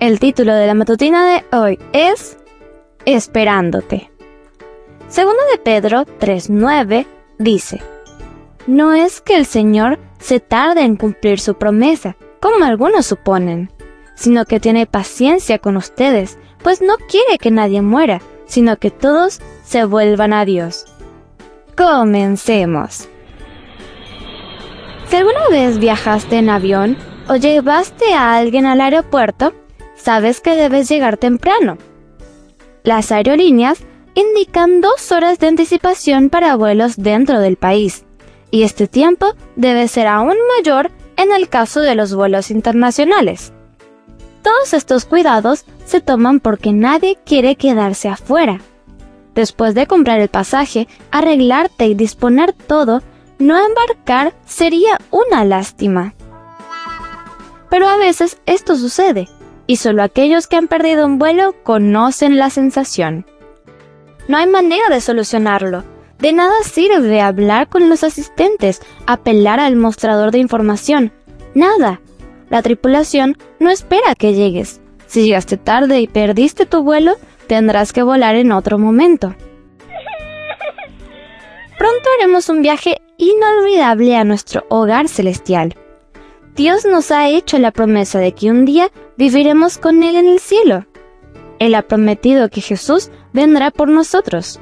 El título de la matutina de hoy es Esperándote. Segundo de Pedro 3:9 dice: No es que el Señor se tarde en cumplir su promesa, como algunos suponen, sino que tiene paciencia con ustedes, pues no quiere que nadie muera, sino que todos se vuelvan a Dios. Comencemos. Si alguna vez viajaste en avión o llevaste a alguien al aeropuerto, sabes que debes llegar temprano. Las aerolíneas indican dos horas de anticipación para vuelos dentro del país, y este tiempo debe ser aún mayor en el caso de los vuelos internacionales. Todos estos cuidados se toman porque nadie quiere quedarse afuera. Después de comprar el pasaje, arreglarte y disponer todo, no embarcar sería una lástima. Pero a veces esto sucede, y solo aquellos que han perdido un vuelo conocen la sensación. No hay manera de solucionarlo. De nada sirve hablar con los asistentes, apelar al mostrador de información. Nada. La tripulación no espera que llegues. Si llegaste tarde y perdiste tu vuelo, tendrás que volar en otro momento. Pronto haremos un viaje inolvidable a nuestro hogar celestial. Dios nos ha hecho la promesa de que un día viviremos con Él en el cielo. Él ha prometido que Jesús vendrá por nosotros.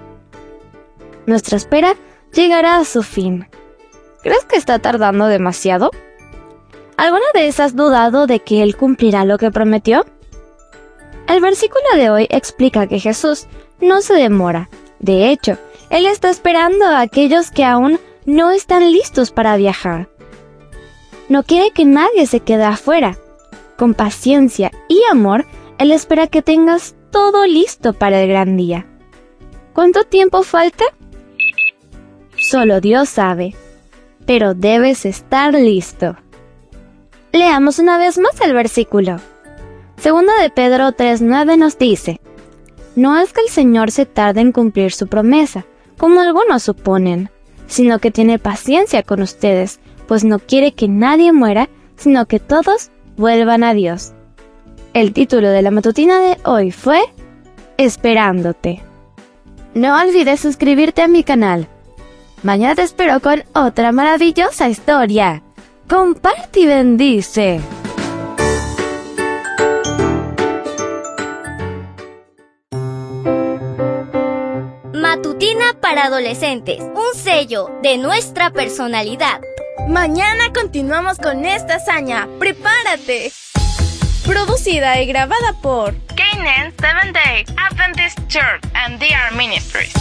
Nuestra espera llegará a su fin. ¿Crees que está tardando demasiado? ¿Alguna vez has dudado de que Él cumplirá lo que prometió? El versículo de hoy explica que Jesús no se demora. De hecho, Él está esperando a aquellos que aún no están listos para viajar. No quiere que nadie se quede afuera. Con paciencia y amor, Él espera que tengas todo listo para el gran día. ¿Cuánto tiempo falta? Solo Dios sabe, pero debes estar listo. Leamos una vez más el versículo. Segunda de Pedro 3.9 nos dice, No es que el Señor se tarde en cumplir su promesa, como algunos suponen, sino que tiene paciencia con ustedes, pues no quiere que nadie muera, sino que todos vuelvan a Dios. El título de la matutina de hoy fue Esperándote. No olvides suscribirte a mi canal. Mañana te espero con otra maravillosa historia. Comparte y bendice. Matutina para adolescentes, un sello de nuestra personalidad. Mañana continuamos con esta hazaña. ¡Prepárate! Producida y grabada por Canaan Seventh Day Adventist Church and DR Ministries.